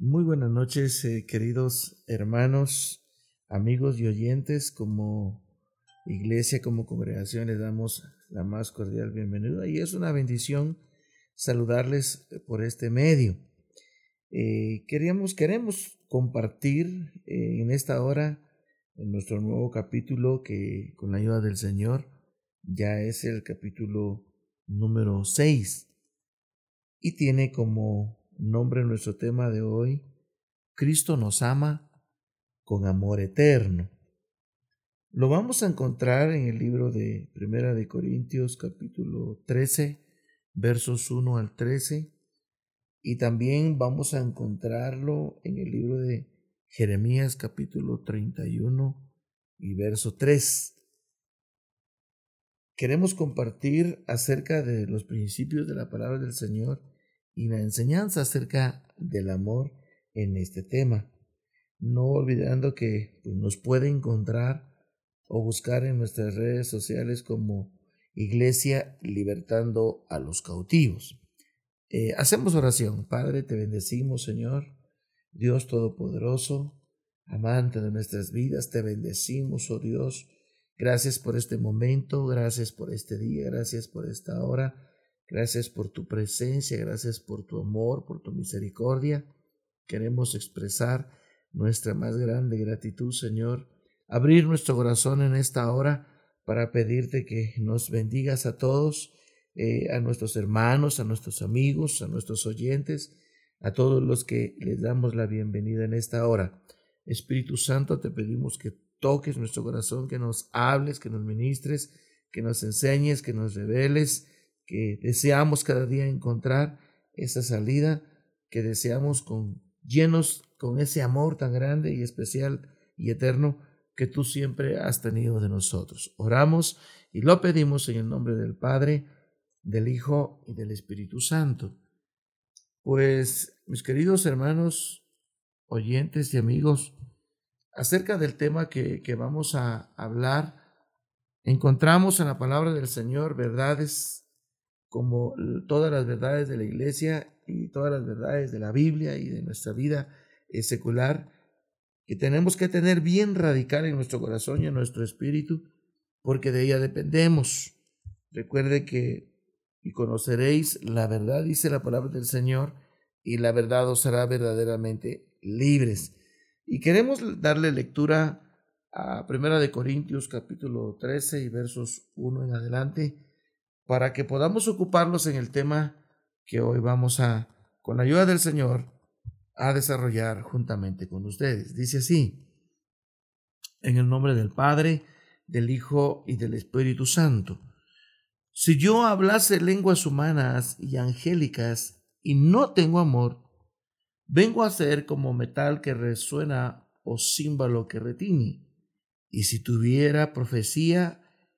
Muy buenas noches, eh, queridos hermanos, amigos y oyentes. Como iglesia, como congregación, les damos la más cordial bienvenida y es una bendición saludarles por este medio. Eh, queríamos, queremos compartir eh, en esta hora en nuestro nuevo capítulo que con la ayuda del Señor ya es el capítulo número 6 y tiene como nombre nuestro tema de hoy, Cristo nos ama con amor eterno. Lo vamos a encontrar en el libro de Primera de Corintios capítulo 13, versos 1 al 13, y también vamos a encontrarlo en el libro de Jeremías capítulo 31 y verso 3. Queremos compartir acerca de los principios de la palabra del Señor y la enseñanza acerca del amor en este tema. No olvidando que pues, nos puede encontrar o buscar en nuestras redes sociales como Iglesia Libertando a los Cautivos. Eh, hacemos oración. Padre, te bendecimos, Señor. Dios Todopoderoso, amante de nuestras vidas, te bendecimos, oh Dios. Gracias por este momento, gracias por este día, gracias por esta hora. Gracias por tu presencia, gracias por tu amor, por tu misericordia. Queremos expresar nuestra más grande gratitud, Señor. Abrir nuestro corazón en esta hora para pedirte que nos bendigas a todos, eh, a nuestros hermanos, a nuestros amigos, a nuestros oyentes, a todos los que les damos la bienvenida en esta hora. Espíritu Santo, te pedimos que toques nuestro corazón, que nos hables, que nos ministres, que nos enseñes, que nos reveles que deseamos cada día encontrar esa salida, que deseamos con llenos con ese amor tan grande y especial y eterno que tú siempre has tenido de nosotros. Oramos y lo pedimos en el nombre del Padre, del Hijo y del Espíritu Santo. Pues, mis queridos hermanos, oyentes y amigos, acerca del tema que, que vamos a hablar, encontramos en la palabra del Señor verdades como todas las verdades de la iglesia y todas las verdades de la Biblia y de nuestra vida eh, secular, que tenemos que tener bien radical en nuestro corazón y en nuestro espíritu, porque de ella dependemos. Recuerde que y conoceréis la verdad, dice la palabra del Señor, y la verdad os hará verdaderamente libres. Y queremos darle lectura a Primera de Corintios capítulo 13 y versos 1 en adelante para que podamos ocuparnos en el tema que hoy vamos a, con la ayuda del Señor, a desarrollar juntamente con ustedes. Dice así, en el nombre del Padre, del Hijo y del Espíritu Santo. Si yo hablase lenguas humanas y angélicas y no tengo amor, vengo a ser como metal que resuena o címbalo que retiñe. Y si tuviera profecía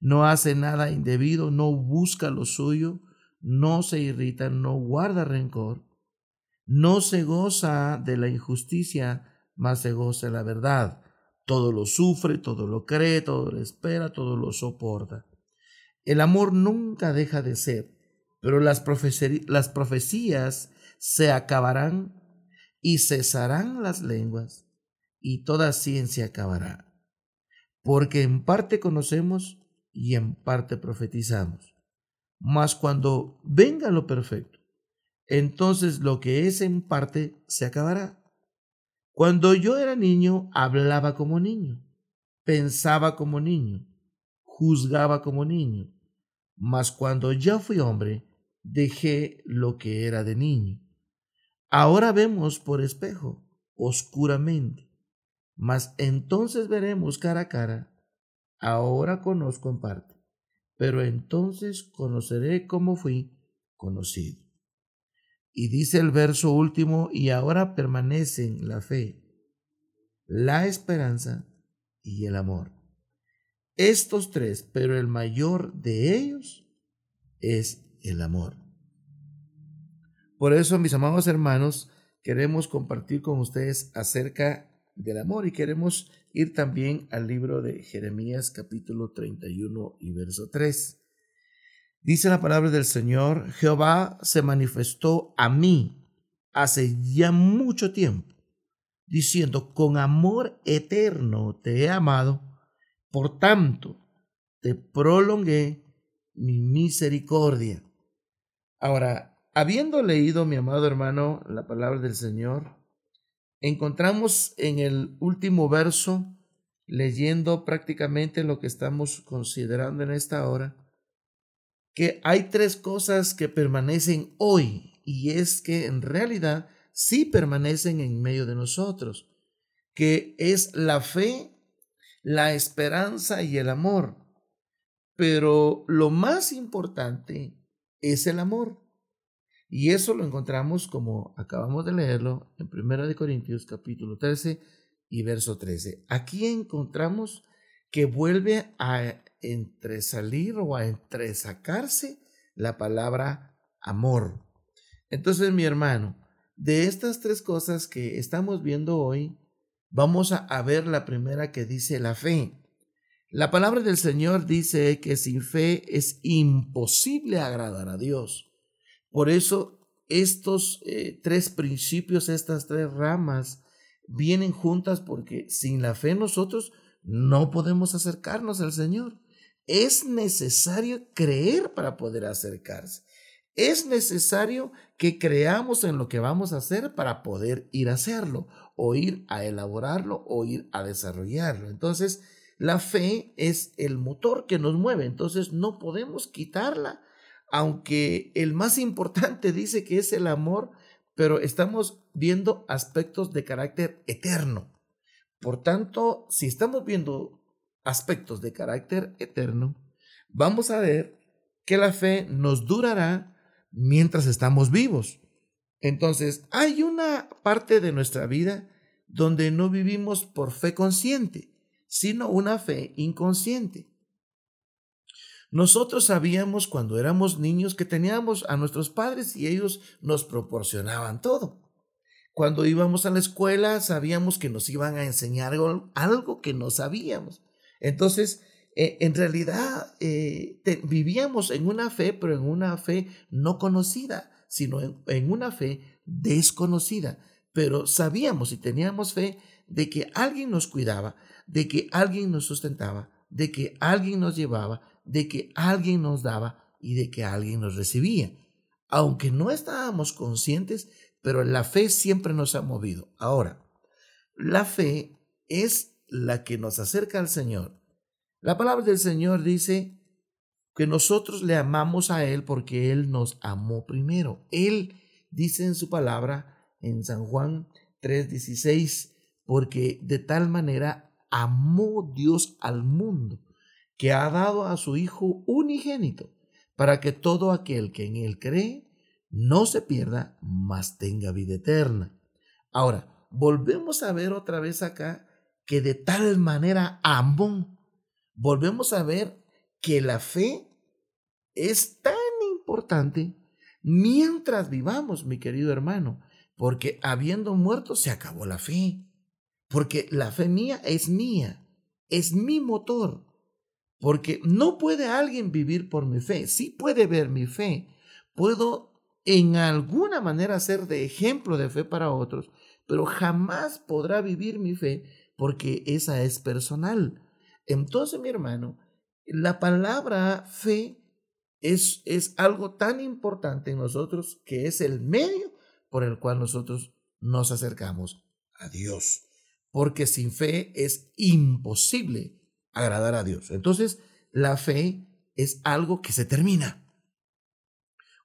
no hace nada indebido, no busca lo suyo, no se irrita, no guarda rencor, no se goza de la injusticia, mas se goza de la verdad. Todo lo sufre, todo lo cree, todo lo espera, todo lo soporta. El amor nunca deja de ser, pero las, las profecías se acabarán y cesarán las lenguas, y toda ciencia acabará. Porque en parte conocemos y en parte profetizamos. Mas cuando venga lo perfecto, entonces lo que es en parte se acabará. Cuando yo era niño, hablaba como niño, pensaba como niño, juzgaba como niño. Mas cuando ya fui hombre, dejé lo que era de niño. Ahora vemos por espejo, oscuramente, mas entonces veremos cara a cara. Ahora conozco en parte, pero entonces conoceré cómo fui conocido. Y dice el verso último, y ahora permanecen la fe, la esperanza y el amor. Estos tres, pero el mayor de ellos es el amor. Por eso, mis amados hermanos, queremos compartir con ustedes acerca del amor y queremos ir también al libro de Jeremías capítulo 31 y verso 3. Dice la palabra del Señor, Jehová se manifestó a mí hace ya mucho tiempo, diciendo, con amor eterno te he amado, por tanto te prolongué mi misericordia. Ahora, habiendo leído, mi amado hermano, la palabra del Señor, encontramos en el último verso, leyendo prácticamente lo que estamos considerando en esta hora, que hay tres cosas que permanecen hoy y es que en realidad sí permanecen en medio de nosotros, que es la fe, la esperanza y el amor. Pero lo más importante es el amor. Y eso lo encontramos como acabamos de leerlo en 1 Corintios capítulo 13 y verso 13. Aquí encontramos que vuelve a entresalir o a entresacarse la palabra amor. Entonces, mi hermano, de estas tres cosas que estamos viendo hoy, vamos a, ver la primera que dice la fe. La palabra del Señor dice que sin fe es imposible agradar a Dios. Por eso estos eh, tres principios, estas tres ramas, vienen juntas porque sin la fe nosotros no podemos acercarnos al Señor. Es necesario creer para poder acercarse. Es necesario que creamos en lo que vamos a hacer para poder ir a hacerlo, o ir a elaborarlo, o ir a desarrollarlo. Entonces, la fe es el motor que nos mueve, entonces no podemos quitarla, aunque el más importante dice que es el amor, pero estamos viendo aspectos de carácter eterno. Por tanto, si estamos viendo aspectos de carácter eterno, vamos a ver que la fe nos durará mientras estamos vivos. Entonces, hay una parte de nuestra vida donde no vivimos por fe consciente, sino una fe inconsciente. Nosotros sabíamos cuando éramos niños que teníamos a nuestros padres y ellos nos proporcionaban todo. Cuando íbamos a la escuela sabíamos que nos iban a enseñar algo, que no sabíamos. Entonces, eh, en realidad eh, vivíamos en una fe, pero en una fe no conocida, sino en, una fe desconocida. Pero sabíamos y teníamos fe de que alguien nos cuidaba, de que alguien nos sustentaba, de que alguien nos llevaba, de que alguien nos daba y de que alguien nos recibía. Aunque no estábamos conscientes, pero la fe siempre nos ha movido. Ahora, la fe es la que nos acerca al Señor. La palabra del Señor dice que nosotros le amamos a Él porque Él nos amó primero. Él dice en su palabra en San Juan 3:16, porque de tal manera amó Dios al mundo que ha dado a su Hijo unigénito para que todo aquel que en Él cree no se pierda, mas tenga vida eterna. Ahora, volvemos a ver otra vez acá que de tal manera amó, volvemos a ver que la fe es tan importante mientras vivamos, mi querido hermano, porque habiendo muerto se acabó la fe, porque la fe mía es mía, es mi motor, porque no puede alguien vivir por mi fe, sí puede ver mi fe, puedo en alguna manera ser de ejemplo de fe para otros, pero jamás podrá vivir mi fe porque esa es personal. Entonces, mi hermano, la palabra fe es, es algo tan importante en nosotros que es el medio por el cual nosotros nos acercamos a Dios. Porque sin fe es imposible agradar a Dios. Entonces, la fe es algo que se termina.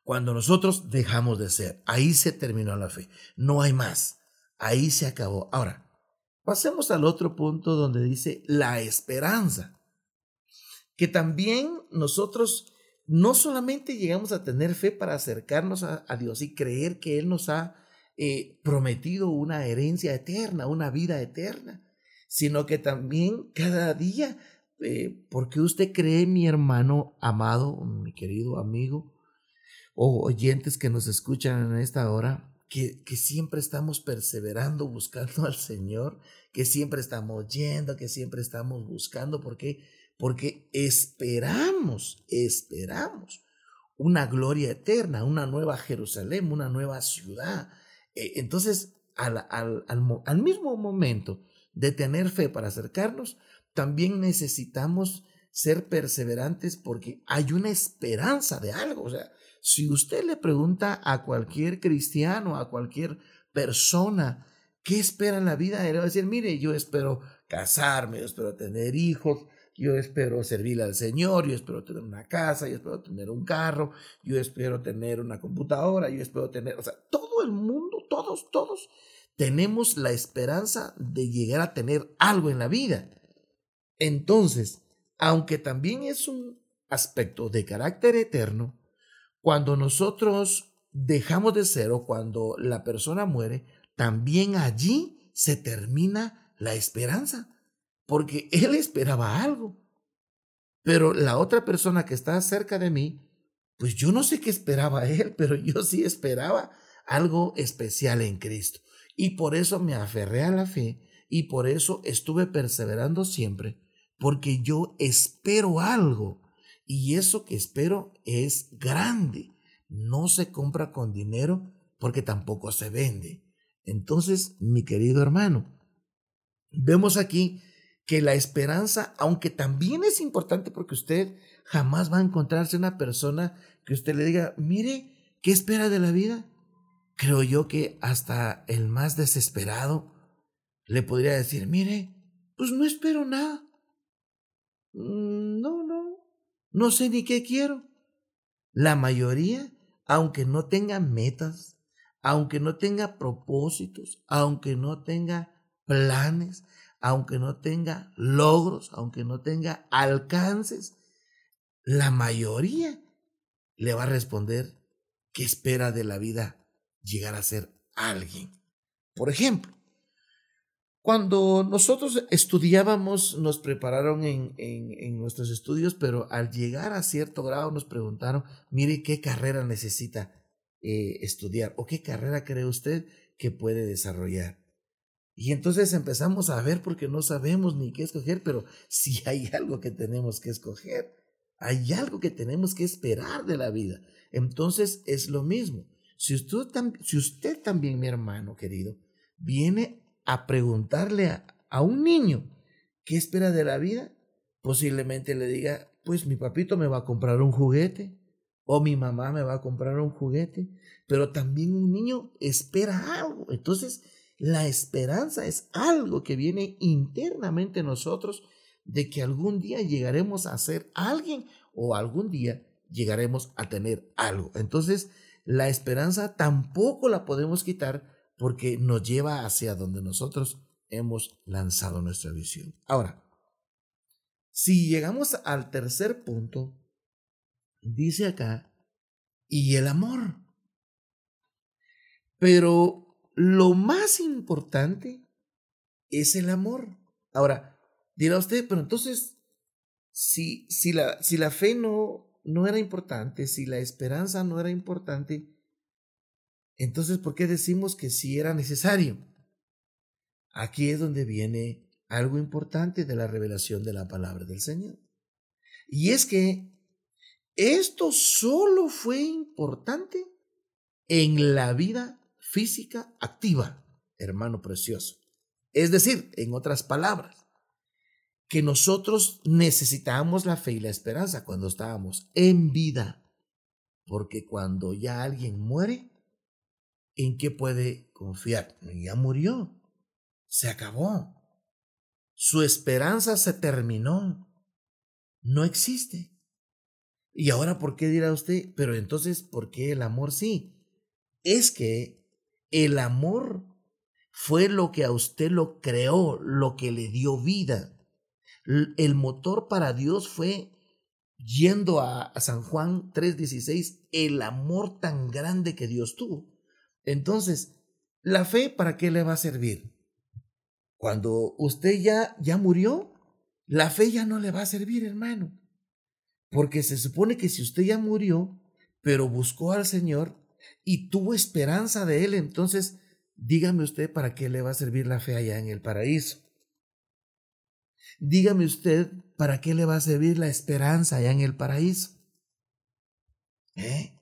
Cuando nosotros dejamos de ser, ahí se terminó la fe. No hay más. Ahí se acabó. Ahora, Pasemos al otro punto donde dice la esperanza, que también nosotros no solamente llegamos a tener fe para acercarnos a, Dios y creer que Él nos ha eh, prometido una herencia eterna, una vida eterna, sino que también cada día, eh, porque usted cree, mi hermano amado, mi querido amigo, o oyentes que nos escuchan en esta hora, que, que, siempre estamos perseverando buscando al Señor, que siempre estamos yendo, que siempre estamos buscando, porque porque esperamos, esperamos una gloria eterna, una nueva Jerusalén, una nueva ciudad. Eh, entonces, al, al, al, mismo momento de tener fe para acercarnos, también necesitamos ser perseverantes porque hay una esperanza de algo. O sea, si usted le pregunta a cualquier cristiano, a cualquier persona, ¿qué espera en la vida? Él va a decir, mire, yo espero casarme, yo espero tener hijos, yo espero servirle al Señor, yo espero tener una casa, yo espero tener un carro, yo espero tener una computadora, yo espero tener, o sea, todo el mundo, todos, todos tenemos la esperanza de llegar a tener algo en la vida. Entonces, aunque también es un aspecto de carácter eterno, cuando nosotros dejamos de ser o cuando la persona muere, también allí se termina la esperanza porque él esperaba algo. Pero la otra persona que está cerca de mí, pues yo no sé qué esperaba él, pero yo sí esperaba algo especial en Cristo. Y por eso me aferré a la fe y por eso estuve perseverando siempre, porque yo espero algo. Y eso que espero es grande. No se compra con dinero porque tampoco se vende. Entonces, mi querido hermano, vemos aquí que la esperanza, aunque también es importante porque usted jamás va a encontrarse una persona que usted le diga, mire, ¿qué espera de la vida? Creo yo que hasta el más desesperado le podría decir, mire, pues no espero nada. Mm, no, no, no sé ni qué quiero. La mayoría, aunque no tenga metas, aunque no tenga propósitos, aunque no tenga planes, aunque no tenga logros, aunque no tenga alcances, la mayoría le va a responder que espera de la vida llegar a ser alguien. Por ejemplo, cuando nosotros estudiábamos, nos prepararon en, en, nuestros estudios, pero al llegar a cierto grado nos preguntaron, mire qué carrera necesita eh, estudiar o qué carrera cree usted que puede desarrollar. Y entonces empezamos a ver porque no sabemos ni qué escoger, pero si hay algo que tenemos que escoger, hay algo que tenemos que esperar de la vida. Entonces es lo mismo. Si usted, si usted también, mi hermano querido, viene a preguntarle a, un niño qué espera de la vida, posiblemente le diga, pues mi papito me va a comprar un juguete o mi mamá me va a comprar un juguete, pero también un niño espera algo. Entonces, la esperanza es algo que viene internamente en nosotros de que algún día llegaremos a ser alguien o algún día llegaremos a tener algo. Entonces, la esperanza tampoco la podemos quitar porque nos lleva hacia donde nosotros hemos lanzado nuestra visión. Ahora, si llegamos al tercer punto, dice acá, y el amor. Pero lo más importante es el amor. Ahora, dirá usted, pero entonces, si, si, la, si la fe no, no era importante, si la esperanza no era importante, entonces, ¿por qué decimos que sí era necesario? Aquí es donde viene algo importante de la revelación de la palabra del Señor. Y es que esto solo fue importante en la vida física activa, hermano precioso. Es decir, en otras palabras, que nosotros necesitábamos la fe y la esperanza cuando estábamos en vida, porque cuando ya alguien muere, ¿en qué puede confiar? Ya murió, se acabó, su esperanza se terminó, no existe. Y ahora, ¿por qué dirá usted? Pero entonces, ¿por qué el amor sí? Es que el amor fue lo que a usted lo creó, lo que le dio vida. El motor para Dios fue yendo a, San Juan 3:16, el amor tan grande que Dios tuvo. Entonces, ¿la fe para qué le va a servir? Cuando usted ya, ya murió, la fe ya no le va a servir, hermano. Porque se supone que si usted ya murió, pero buscó al Señor y tuvo esperanza de Él, entonces dígame usted para qué le va a servir la fe allá en el paraíso. Dígame usted para qué le va a servir la esperanza allá en el paraíso. ¿Eh?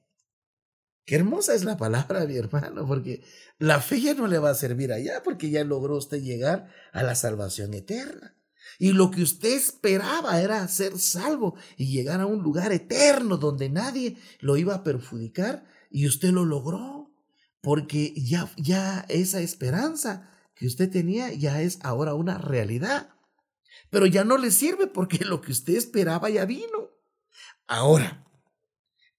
Qué hermosa es la palabra, mi hermano, porque la fe ya no le va a servir allá, porque ya logró usted llegar a la salvación eterna. Y lo que usted esperaba era ser salvo y llegar a un lugar eterno donde nadie lo iba a perjudicar y usted lo logró, porque ya, ya esa esperanza que usted tenía ya es ahora una realidad pero ya no le sirve porque lo que usted esperaba ya vino. Ahora,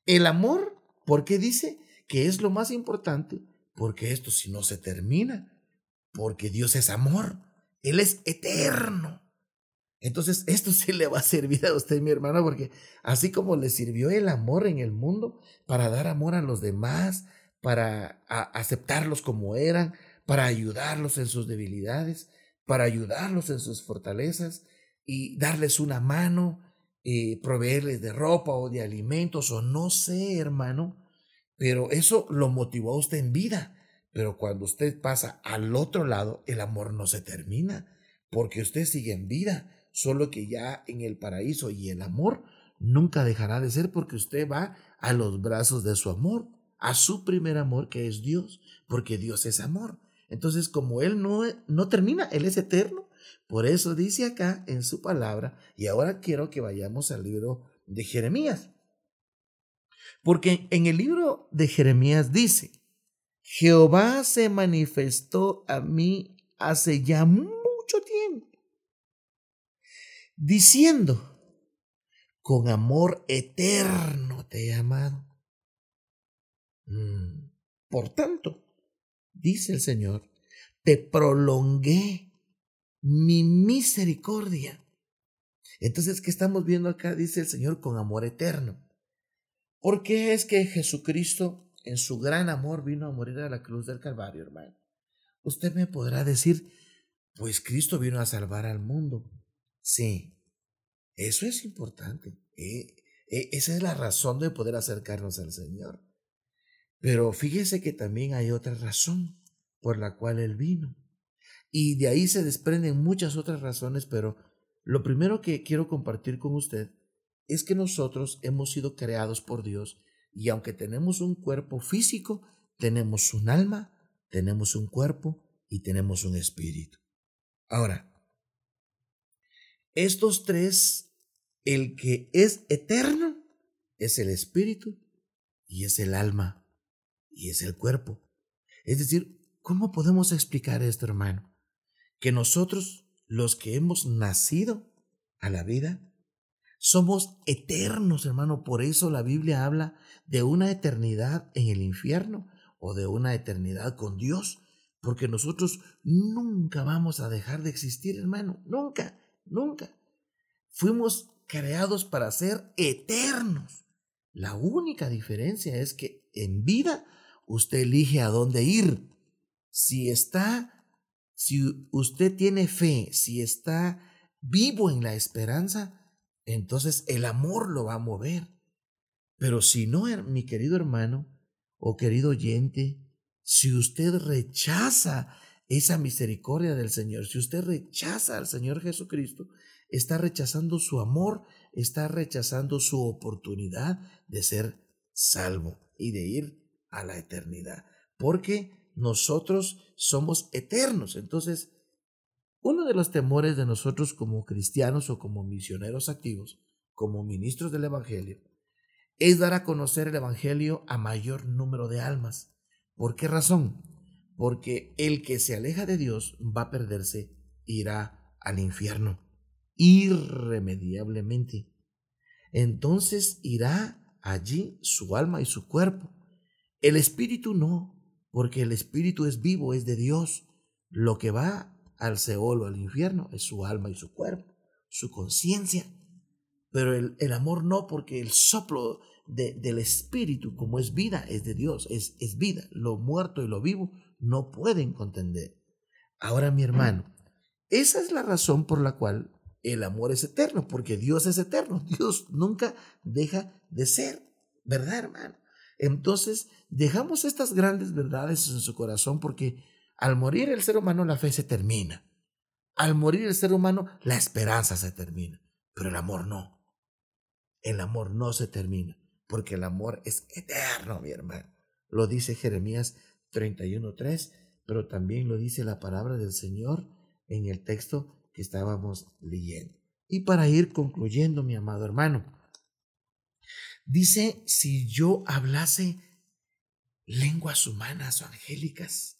el amor, ¿por qué dice que es lo más importante? Porque esto si no se termina, porque Dios es amor, Él es eterno. Entonces, esto sí le va a servir a usted, mi hermano, porque así como le sirvió el amor en el mundo para dar amor a los demás, para aceptarlos como eran, para ayudarlos en sus debilidades, para ayudarlos en sus fortalezas y darles una mano, eh, proveerles de ropa o de alimentos o no sé, hermano, pero eso lo motivó a usted en vida. Pero cuando usted pasa al otro lado, el amor no se termina, porque usted sigue en vida, solo que ya en el paraíso y el amor nunca dejará de ser porque usted va a los brazos de su amor, a su primer amor que es Dios, porque Dios es amor. Entonces, como Él no, no termina, Él es eterno. Por eso dice acá en su palabra, y ahora quiero que vayamos al libro de Jeremías. Porque en el libro de Jeremías dice, Jehová se manifestó a mí hace ya mucho tiempo, diciendo, con amor eterno te he amado. Mm, por tanto, dice el Señor, te prolongué mi misericordia. Entonces, ¿qué estamos viendo acá? Dice el Señor con amor eterno. ¿Por qué es que Jesucristo en su gran amor vino a morir a la cruz del Calvario, hermano? Usted me podrá decir, pues Cristo vino a salvar al mundo. Sí, eso es importante. Eh, eh, esa es la razón de poder acercarnos al Señor. Pero fíjese que también hay otra razón por la cual Él vino. Y de ahí se desprenden muchas otras razones, pero lo primero que quiero compartir con usted es que nosotros hemos sido creados por Dios y aunque tenemos un cuerpo físico, tenemos un alma, tenemos un cuerpo y tenemos un espíritu. Ahora, estos tres, el que es eterno es el espíritu y es el alma y es el cuerpo. Es decir, ¿cómo podemos explicar esto, hermano? Que nosotros, los que hemos nacido a la vida, somos eternos, hermano. Por eso la Biblia habla de una eternidad en el infierno o de una eternidad con Dios. Porque nosotros nunca vamos a dejar de existir, hermano. Nunca, nunca. Fuimos creados para ser eternos. La única diferencia es que en vida usted elige a dónde ir. Si está, si usted tiene fe, si está vivo en la esperanza, entonces el amor lo va a mover. Pero si no, mi querido hermano o querido oyente, si usted rechaza esa misericordia del Señor, si usted rechaza al Señor Jesucristo, está rechazando su amor, está rechazando su oportunidad de ser salvo y de ir a la eternidad, porque nosotros somos eternos. Entonces, uno de los temores de nosotros como cristianos o como misioneros activos, como ministros del Evangelio, es dar a conocer el Evangelio a mayor número de almas. ¿Por qué razón? Porque el que se aleja de Dios va a perderse, irá al infierno, irremediablemente. Entonces irá allí su alma y su cuerpo. El espíritu no, porque el espíritu es vivo, es de Dios. Lo que va al Seol o al infierno es su alma y su cuerpo, su conciencia. pero el, el amor no, porque el soplo de, del Espíritu, como es vida, es de Dios, es, es vida. Lo muerto y lo vivo no pueden contender. Ahora, mi hermano, esa es la razón por la cual el amor es eterno, porque Dios es eterno. Dios nunca deja de ser, ¿verdad, hermano? Entonces, dejamos estas grandes verdades en su corazón porque al morir el ser humano la fe se termina. Al morir el ser humano la esperanza se termina, pero el amor no. El amor no se termina, porque el amor es eterno, mi hermano. Lo dice Jeremías 31.3, pero también lo dice la palabra del Señor en el texto que estábamos leyendo. Y para ir concluyendo, mi amado hermano, dice, si yo hablase lenguas humanas o angélicas,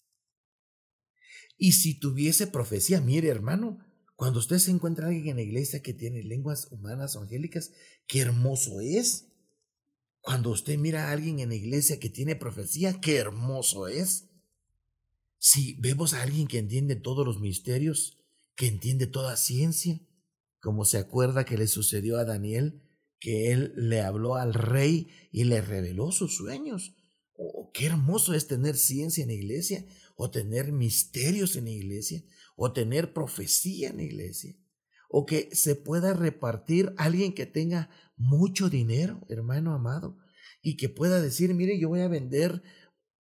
y si tuviese profecía, mire hermano, cuando usted se encuentra alguien en la iglesia que tiene lenguas humanas o angélicas, qué hermoso es. Cuando usted mira a alguien en la iglesia que tiene profecía, qué hermoso es. Si vemos a alguien que entiende todos los misterios, que entiende toda ciencia, como se acuerda que le sucedió a Daniel, que él le habló al rey y le reveló sus sueños. Oh, qué hermoso es tener ciencia en la iglesia, o tener misterios en la iglesia, o tener profecía en la iglesia, o que se pueda repartir alguien que tenga mucho dinero, hermano amado, y que pueda decir, mire, yo voy a vender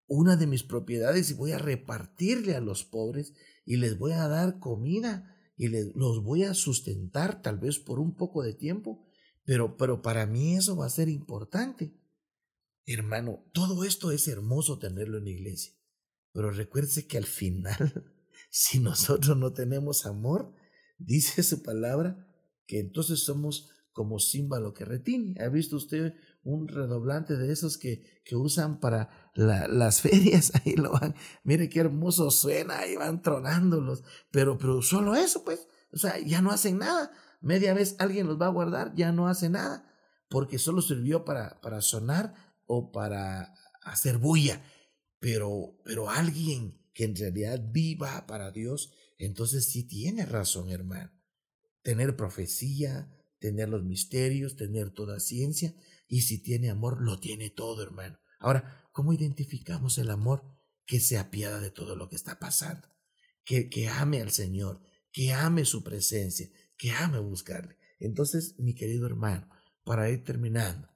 una de mis propiedades y voy a repartirle a los pobres y les voy a dar comida y les, los voy a sustentar tal vez por un poco de tiempo, pero, pero para mí eso va a ser importante. Hermano, todo esto es hermoso tenerlo en la iglesia, pero recuerde que al final, si nosotros no tenemos amor, dice su palabra, que entonces somos como címbalo que retiene. ¿Ha visto usted un redoblante de esos que, que usan para las ferias? Ahí lo van. Mire qué hermoso suena, ahí van tronándolos. Pero, pero solo eso, pues. O sea, ya no hacen nada. Media vez alguien los va a guardar, ya no hace nada. Porque solo sirvió para, para sonar o para hacer bulla. Pero, pero alguien que en realidad viva para Dios, entonces sí tiene razón, hermano. Tener profecía, tener los misterios, tener toda ciencia, y si tiene amor, lo tiene todo, hermano. Ahora, ¿cómo identificamos el amor que se apiada de todo lo que está pasando? Que, que ame al Señor, que ame su presencia, que ame buscarle. Entonces, mi querido hermano, para ir terminando,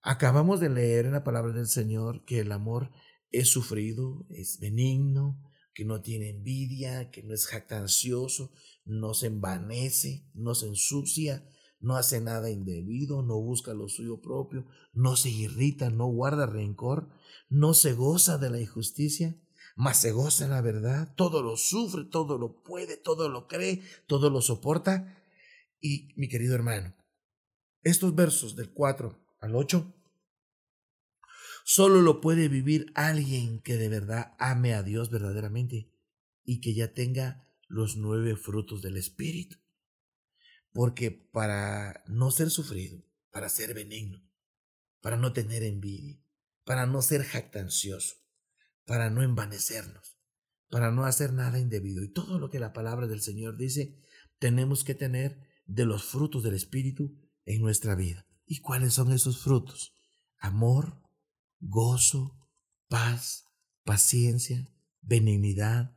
acabamos de leer en la palabra del Señor que el amor es sufrido, es benigno, que no tiene envidia, que no es jactancioso, no se envanece, no se ensucia, no hace nada indebido, no busca lo suyo propio, no se irrita, no guarda rencor, no se goza de la injusticia, mas se goza en la verdad, todo lo sufre, todo lo puede, todo lo cree, todo lo soporta. Y mi querido hermano, estos versos del 4 al 8 solo lo puede vivir alguien que de verdad ame a Dios verdaderamente y que ya tenga los nueve frutos del Espíritu. Porque para no ser sufrido, para ser benigno, para no tener envidia, para no ser jactancioso, para no envanecernos, para no hacer nada indebido y todo lo que la palabra del Señor dice, tenemos que tener de los frutos del Espíritu en nuestra vida. ¿Y cuáles son esos frutos? Amor, gozo, paz, paciencia, benignidad,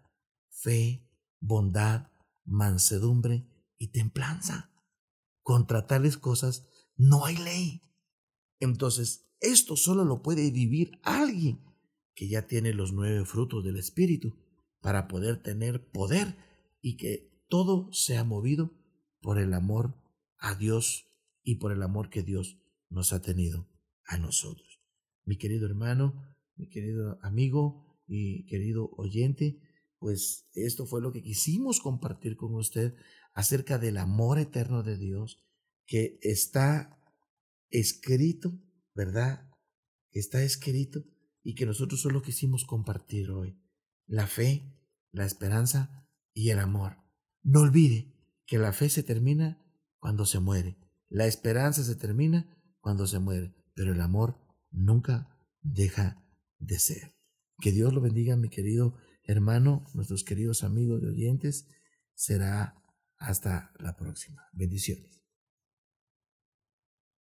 fe, bondad, mansedumbre templanza. Contra tales cosas no hay ley. Entonces, esto solo lo puede vivir alguien que ya tiene los nueve frutos del Espíritu para poder tener poder y que todo sea movido por el amor a Dios y por el amor que Dios nos ha tenido a nosotros. Mi querido hermano, mi querido amigo y querido oyente, pues esto fue lo que quisimos compartir con usted acerca del amor eterno de Dios que está escrito, ¿verdad? Está escrito y que nosotros solo quisimos compartir hoy. La fe, la esperanza y el amor. No olvide que la fe se termina cuando se muere. La esperanza se termina cuando se muere. Pero el amor nunca deja de ser. Que Dios lo bendiga, mi querido hermano, nuestros queridos amigos y oyentes. Será hasta la próxima. Bendiciones.